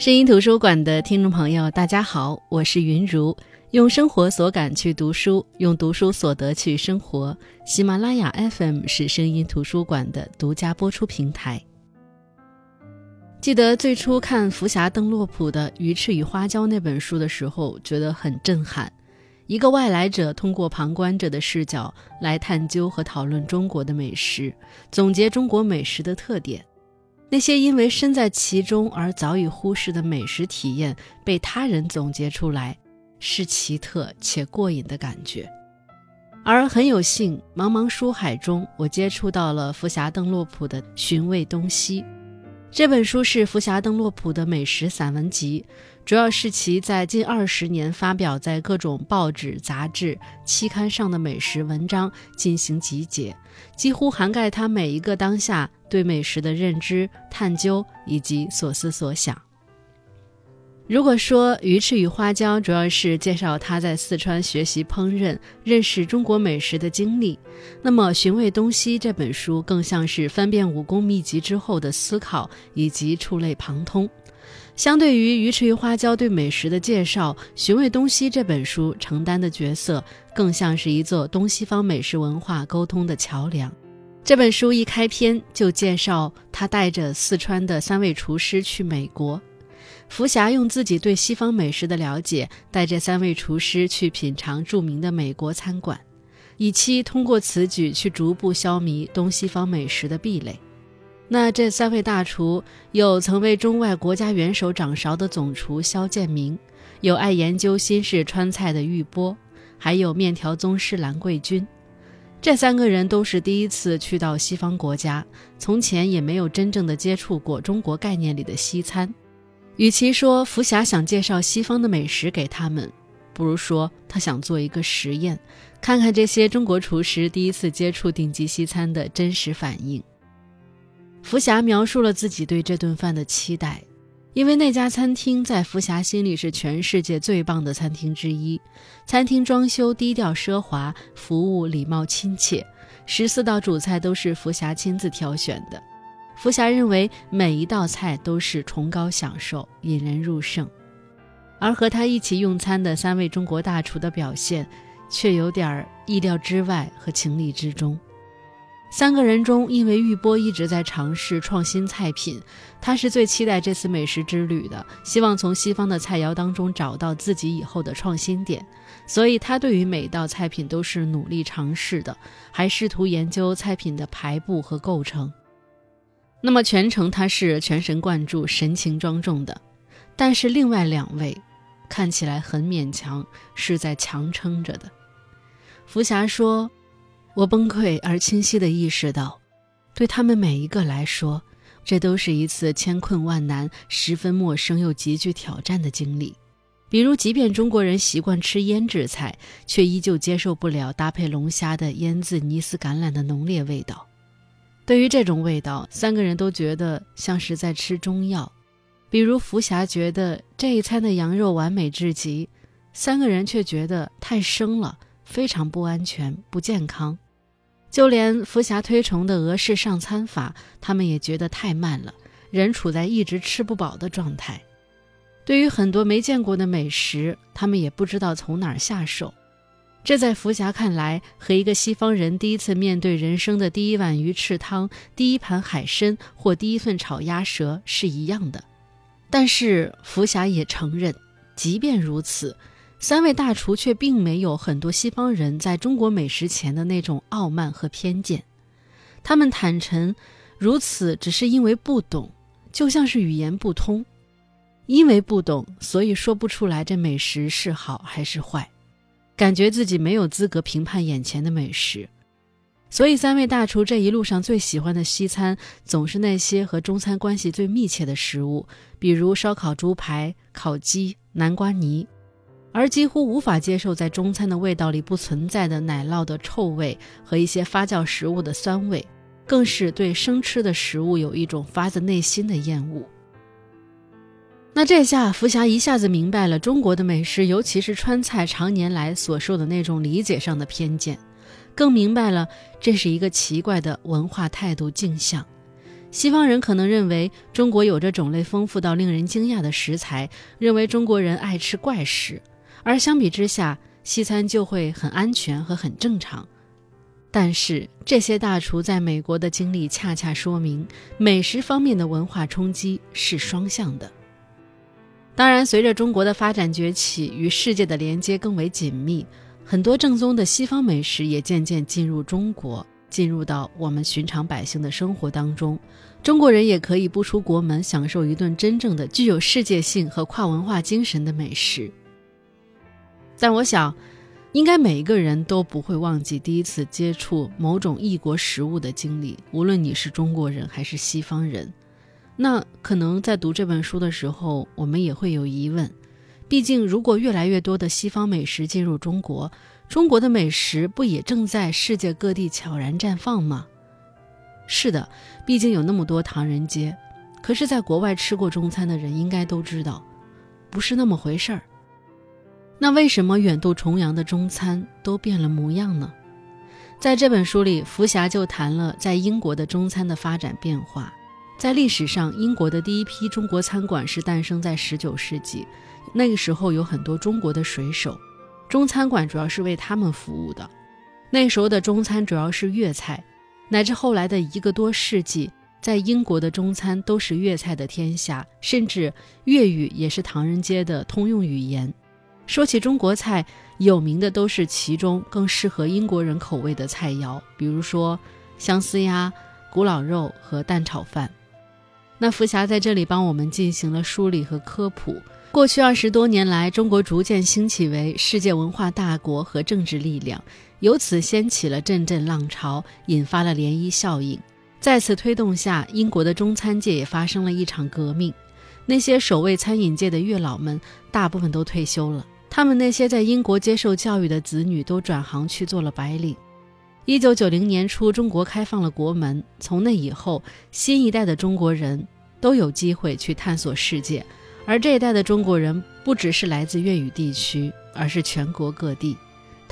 声音图书馆的听众朋友，大家好，我是云如，用生活所感去读书，用读书所得去生活。喜马拉雅 FM 是声音图书馆的独家播出平台。记得最初看福霞邓洛普的《鱼翅与花椒》那本书的时候，觉得很震撼。一个外来者通过旁观者的视角来探究和讨论中国的美食，总结中国美食的特点。那些因为身在其中而早已忽视的美食体验，被他人总结出来，是奇特且过瘾的感觉。而很有幸，茫茫书海中，我接触到了福霞邓洛普的《寻味东西》这本书，是福霞邓洛普的美食散文集，主要是其在近二十年发表在各种报纸、杂志、期刊上的美食文章进行集结，几乎涵盖他每一个当下。对美食的认知、探究以及所思所想。如果说《鱼翅与花椒》主要是介绍他在四川学习烹饪、认识中国美食的经历，那么《寻味东西》这本书更像是翻遍武功秘籍之后的思考以及触类旁通。相对于《鱼翅与花椒》对美食的介绍，《寻味东西》这本书承担的角色更像是一座东西方美食文化沟通的桥梁。这本书一开篇就介绍他带着四川的三位厨师去美国，福霞用自己对西方美食的了解，带着三位厨师去品尝著名的美国餐馆，以期通过此举去逐步消弭东西方美食的壁垒。那这三位大厨有曾为中外国家元首掌勺的总厨肖建明，有爱研究新式川菜的玉波，还有面条宗师兰桂君。这三个人都是第一次去到西方国家，从前也没有真正的接触过中国概念里的西餐。与其说福霞想介绍西方的美食给他们，不如说他想做一个实验，看看这些中国厨师第一次接触顶级西餐的真实反应。福霞描述了自己对这顿饭的期待。因为那家餐厅在福霞心里是全世界最棒的餐厅之一，餐厅装修低调奢华，服务礼貌亲切，十四道主菜都是福霞亲自挑选的。福霞认为每一道菜都是崇高享受，引人入胜。而和他一起用餐的三位中国大厨的表现，却有点意料之外和情理之中。三个人中，因为玉波一直在尝试创新菜品，他是最期待这次美食之旅的，希望从西方的菜肴当中找到自己以后的创新点，所以他对于每道菜品都是努力尝试的，还试图研究菜品的排布和构成。那么全程他是全神贯注、神情庄重的，但是另外两位看起来很勉强，是在强撑着的。福霞说。我崩溃而清晰地意识到，对他们每一个来说，这都是一次千困万难、十分陌生又极具挑战的经历。比如，即便中国人习惯吃腌制菜，却依旧接受不了搭配龙虾的腌渍尼斯橄榄的浓烈味道。对于这种味道，三个人都觉得像是在吃中药。比如，福霞觉得这一餐的羊肉完美至极，三个人却觉得太生了。非常不安全、不健康，就连福霞推崇的俄式上餐法，他们也觉得太慢了，人处在一直吃不饱的状态。对于很多没见过的美食，他们也不知道从哪儿下手。这在福霞看来，和一个西方人第一次面对人生的第一碗鱼翅汤、第一盘海参或第一份炒鸭舌是一样的。但是福霞也承认，即便如此。三位大厨却并没有很多西方人在中国美食前的那种傲慢和偏见，他们坦诚，如此只是因为不懂，就像是语言不通，因为不懂，所以说不出来这美食是好还是坏，感觉自己没有资格评判眼前的美食，所以三位大厨这一路上最喜欢的西餐，总是那些和中餐关系最密切的食物，比如烧烤猪排、烤鸡、南瓜泥。而几乎无法接受在中餐的味道里不存在的奶酪的臭味和一些发酵食物的酸味，更是对生吃的食物有一种发自内心的厌恶。那这下福霞一下子明白了中国的美食，尤其是川菜常年来所受的那种理解上的偏见，更明白了这是一个奇怪的文化态度镜像。西方人可能认为中国有着种类丰富到令人惊讶的食材，认为中国人爱吃怪食，而相比之下，西餐就会很安全和很正常。但是这些大厨在美国的经历恰恰说明，美食方面的文化冲击是双向的。当然，随着中国的发展崛起，与世界的连接更为紧密，很多正宗的西方美食也渐渐进入中国。进入到我们寻常百姓的生活当中，中国人也可以不出国门，享受一顿真正的具有世界性和跨文化精神的美食。但我想，应该每一个人都不会忘记第一次接触某种异国食物的经历，无论你是中国人还是西方人。那可能在读这本书的时候，我们也会有疑问。毕竟，如果越来越多的西方美食进入中国，中国的美食不也正在世界各地悄然绽放吗？是的，毕竟有那么多唐人街。可是，在国外吃过中餐的人应该都知道，不是那么回事儿。那为什么远渡重洋的中餐都变了模样呢？在这本书里，福霞就谈了在英国的中餐的发展变化。在历史上，英国的第一批中国餐馆是诞生在19世纪。那个时候有很多中国的水手，中餐馆主要是为他们服务的。那时候的中餐主要是粤菜，乃至后来的一个多世纪，在英国的中餐都是粤菜的天下，甚至粤语也是唐人街的通用语言。说起中国菜，有名的都是其中更适合英国人口味的菜肴，比如说香丝鸭、古老肉和蛋炒饭。那福霞在这里帮我们进行了梳理和科普。过去二十多年来，中国逐渐兴起为世界文化大国和政治力量，由此掀起了阵阵浪潮，引发了涟漪效应。在此推动下，英国的中餐界也发生了一场革命。那些守卫餐饮界的月老们，大部分都退休了，他们那些在英国接受教育的子女都转行去做了白领。一九九零年初，中国开放了国门，从那以后，新一代的中国人都有机会去探索世界。而这一代的中国人不只是来自粤语地区，而是全国各地。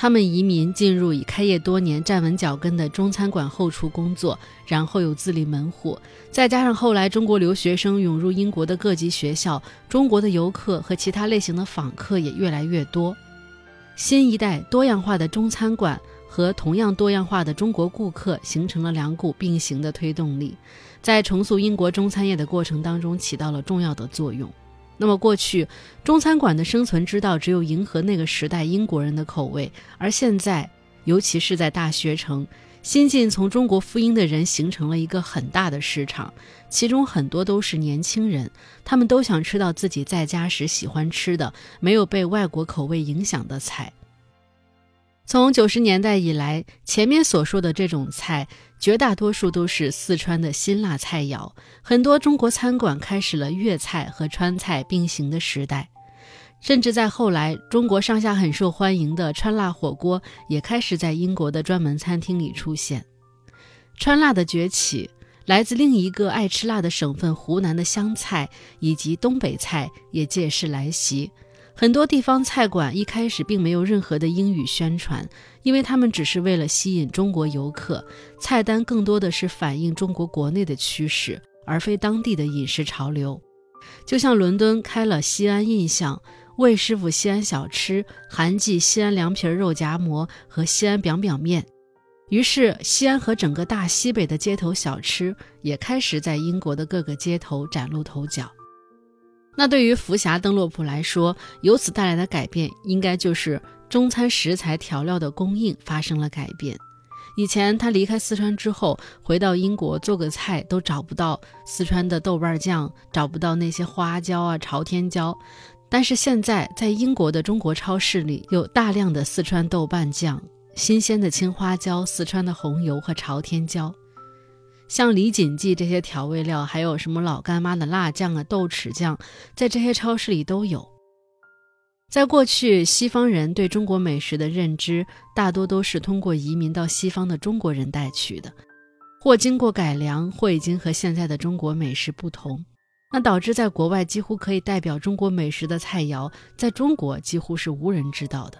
他们移民进入已开业多年、站稳脚跟的中餐馆后厨工作，然后又自立门户。再加上后来中国留学生涌入英国的各级学校，中国的游客和其他类型的访客也越来越多。新一代多样化的中餐馆和同样多样化的中国顾客形成了两股并行的推动力，在重塑英国中餐业的过程当中起到了重要的作用。那么过去，中餐馆的生存之道只有迎合那个时代英国人的口味，而现在，尤其是在大学城，新晋从中国赴英的人形成了一个很大的市场，其中很多都是年轻人，他们都想吃到自己在家时喜欢吃的，没有被外国口味影响的菜。从九十年代以来，前面所说的这种菜，绝大多数都是四川的辛辣菜肴。很多中国餐馆开始了粤菜和川菜并行的时代，甚至在后来，中国上下很受欢迎的川辣火锅也开始在英国的专门餐厅里出现。川辣的崛起，来自另一个爱吃辣的省份——湖南的湘菜以及东北菜也借势来袭。很多地方菜馆一开始并没有任何的英语宣传，因为他们只是为了吸引中国游客，菜单更多的是反映中国国内的趋势，而非当地的饮食潮流。就像伦敦开了西安印象、魏师傅西安小吃、韩记西安凉皮肉夹馍和西安表表面，于是西安和整个大西北的街头小吃也开始在英国的各个街头崭露头角。那对于福霞登洛普来说，由此带来的改变，应该就是中餐食材调料的供应发生了改变。以前他离开四川之后，回到英国做个菜都找不到四川的豆瓣酱，找不到那些花椒啊、朝天椒。但是现在，在英国的中国超市里，有大量的四川豆瓣酱、新鲜的青花椒、四川的红油和朝天椒。像李锦记这些调味料，还有什么老干妈的辣酱啊、豆豉酱，在这些超市里都有。在过去，西方人对中国美食的认知大多都是通过移民到西方的中国人带去的，或经过改良，或已经和现在的中国美食不同。那导致在国外几乎可以代表中国美食的菜肴，在中国几乎是无人知道的，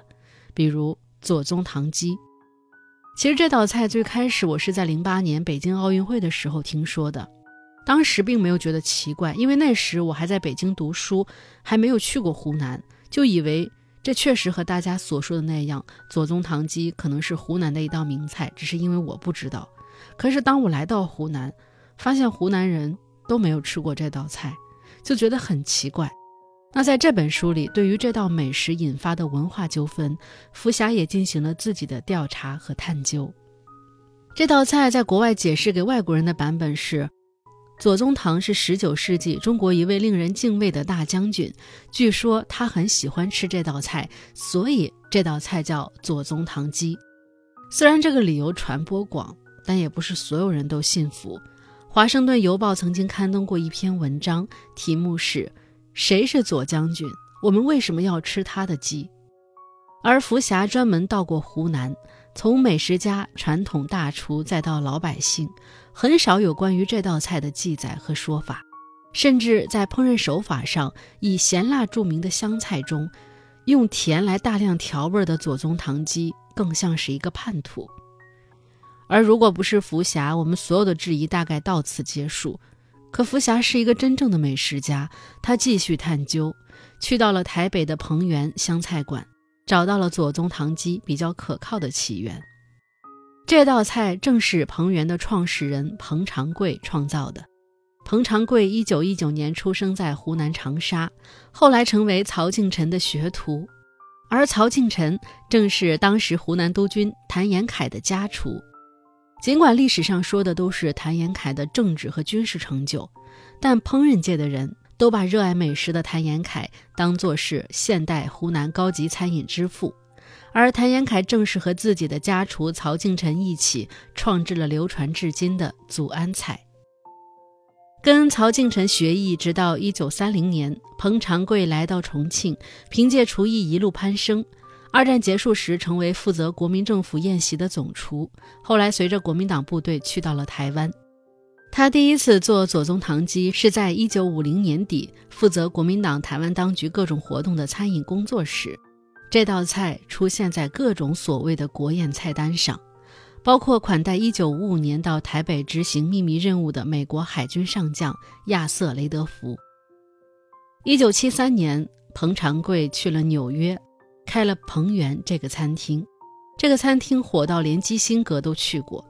比如左宗棠鸡。其实这道菜最开始我是在零八年北京奥运会的时候听说的。当时并没有觉得奇怪，因为那时我还在北京读书，还没有去过湖南，就以为这确实和大家所说的那样，左宗棠鸡可能是湖南的一道名菜，只是因为我不知道。可是当我来到湖南，发现湖南人都没有吃过这道菜，就觉得很奇怪。那在这本书里，对于这道美食引发的文化纠纷，福霞也进行了自己的调查和探究。这道菜在国外解释给外国人的版本是：左宗棠是十九世纪中国一位令人敬畏的大将军，据说他很喜欢吃这道菜，所以这道菜叫左宗棠鸡。虽然这个理由传播广，但也不是所有人都信服。华盛顿邮报曾经刊登过一篇文章，题目是。谁是左将军？我们为什么要吃他的鸡？而福霞专门到过湖南，从美食家、传统大厨，再到老百姓，很少有关于这道菜的记载和说法。甚至在烹饪手法上，以咸辣著名的湘菜中，用甜来大量调味的左宗棠鸡，更像是一个叛徒。而如果不是福霞，我们所有的质疑大概到此结束。可福霞是一个真正的美食家，他继续探究，去到了台北的彭源湘菜馆，找到了左宗棠鸡比较可靠的起源。这道菜正是彭源的创始人彭长贵创造的。彭长贵一九一九年出生在湖南长沙，后来成为曹敬臣的学徒，而曹敬臣正是当时湖南督军谭延闿的家厨。尽管历史上说的都是谭延闿的政治和军事成就，但烹饪界的人都把热爱美食的谭延闿当作是现代湖南高级餐饮之父，而谭延闿正是和自己的家厨曹敬臣一起创制了流传至今的祖安菜。跟曹敬臣学艺，直到一九三零年，彭长贵来到重庆，凭借厨艺一路攀升。二战结束时，成为负责国民政府宴席的总厨。后来，随着国民党部队去到了台湾，他第一次做左宗棠鸡是在一九五零年底，负责国民党台湾当局各种活动的餐饮工作时，这道菜出现在各种所谓的国宴菜单上，包括款待一九五五年到台北执行秘密任务的美国海军上将亚瑟·雷德福。一九七三年，彭长贵去了纽约。开了彭源这个餐厅，这个餐厅火到连基辛格都去过。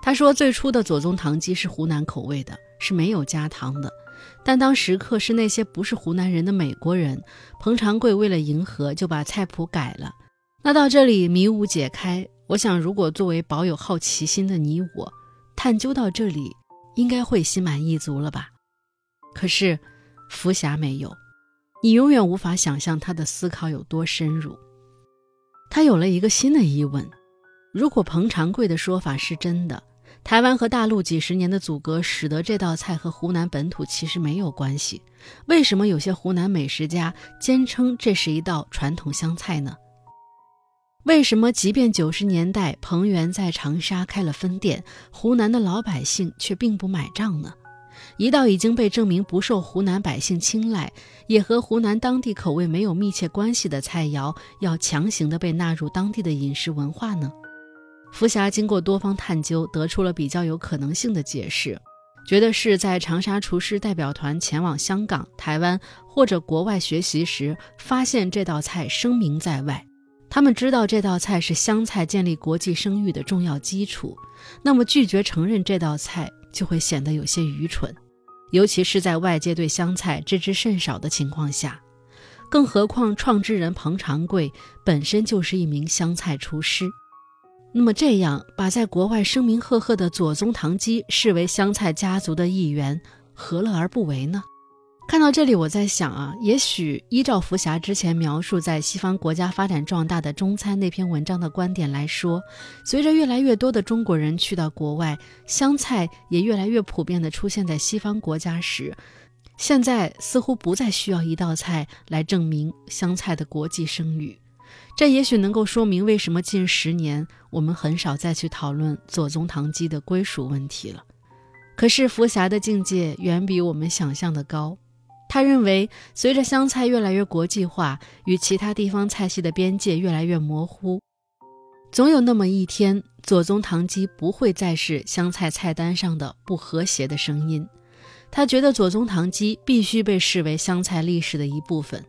他说，最初的左宗棠鸡是湖南口味的，是没有加糖的。但当食客是那些不是湖南人的美国人，彭长贵为了迎合，就把菜谱改了。那到这里迷雾解开，我想，如果作为保有好奇心的你我，探究到这里，应该会心满意足了吧？可是，福霞没有。你永远无法想象他的思考有多深入。他有了一个新的疑问：如果彭长贵的说法是真的，台湾和大陆几十年的阻隔使得这道菜和湖南本土其实没有关系，为什么有些湖南美食家坚称这是一道传统湘菜呢？为什么即便九十年代彭源在长沙开了分店，湖南的老百姓却并不买账呢？一道已经被证明不受湖南百姓青睐，也和湖南当地口味没有密切关系的菜肴，要强行的被纳入当地的饮食文化呢？福霞经过多方探究，得出了比较有可能性的解释，觉得是在长沙厨师代表团前往香港、台湾或者国外学习时，发现这道菜声名在外，他们知道这道菜是湘菜建立国际声誉的重要基础，那么拒绝承认这道菜。就会显得有些愚蠢，尤其是在外界对湘菜知之甚少的情况下。更何况创制人彭长贵本身就是一名湘菜厨师，那么这样把在国外声名赫赫的左宗棠鸡视为湘菜家族的一员，何乐而不为呢？看到这里，我在想啊，也许依照福霞之前描述在西方国家发展壮大的中餐那篇文章的观点来说，随着越来越多的中国人去到国外，湘菜也越来越普遍地出现在西方国家时，现在似乎不再需要一道菜来证明湘菜的国际声誉。这也许能够说明为什么近十年我们很少再去讨论左宗棠鸡的归属问题了。可是福霞的境界远比我们想象的高。他认为，随着湘菜越来越国际化，与其他地方菜系的边界越来越模糊，总有那么一天，左宗棠鸡不会再是湘菜菜单上的不和谐的声音。他觉得左宗棠鸡必须被视为湘菜历史的一部分。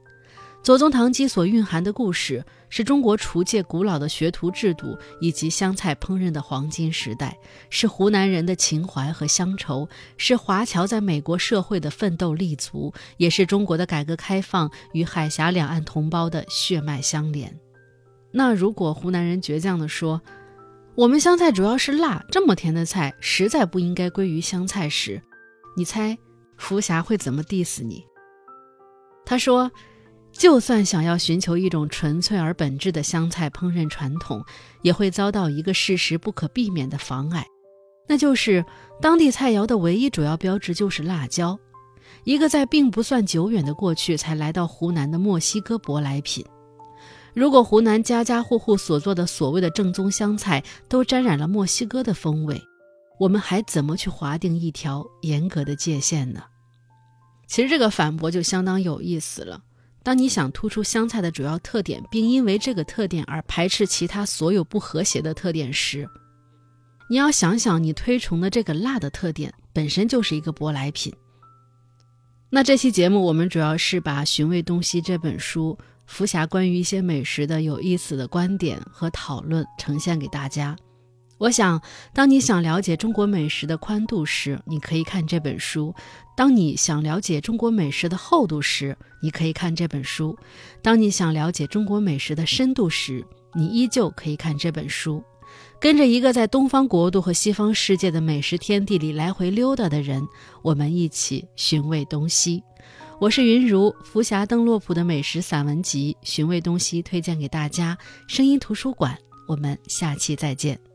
左宗棠鸡所蕴含的故事，是中国厨界古老的学徒制度以及湘菜烹饪的黄金时代，是湖南人的情怀和乡愁，是华侨在美国社会的奋斗立足，也是中国的改革开放与海峡两岸同胞的血脉相连。那如果湖南人倔强地说，我们湘菜主要是辣，这么甜的菜实在不应该归于湘菜时，你猜福霞会怎么 diss 你？他说。就算想要寻求一种纯粹而本质的湘菜烹饪传统，也会遭到一个事实不可避免的妨碍，那就是当地菜肴的唯一主要标志就是辣椒，一个在并不算久远的过去才来到湖南的墨西哥舶来品。如果湖南家家户户所做的所谓的正宗湘菜都沾染了墨西哥的风味，我们还怎么去划定一条严格的界限呢？其实这个反驳就相当有意思了。当你想突出湘菜的主要特点，并因为这个特点而排斥其他所有不和谐的特点时，你要想想，你推崇的这个辣的特点本身就是一个舶来品。那这期节目我们主要是把《寻味东西》这本书福霞关于一些美食的有意思的观点和讨论呈现给大家。我想，当你想了解中国美食的宽度时，你可以看这本书；当你想了解中国美食的厚度时，你可以看这本书；当你想了解中国美食的深度时，你依旧可以看这本书。跟着一个在东方国度和西方世界的美食天地里来回溜达的人，我们一起寻味东西。我是云如，福霞邓洛普的美食散文集《寻味东西》推荐给大家。声音图书馆，我们下期再见。